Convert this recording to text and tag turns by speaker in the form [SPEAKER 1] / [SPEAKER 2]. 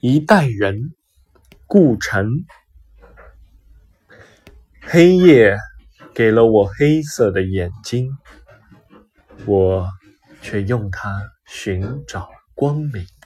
[SPEAKER 1] 一代人顾城。黑夜给了我黑色的眼睛我却用它寻找光明。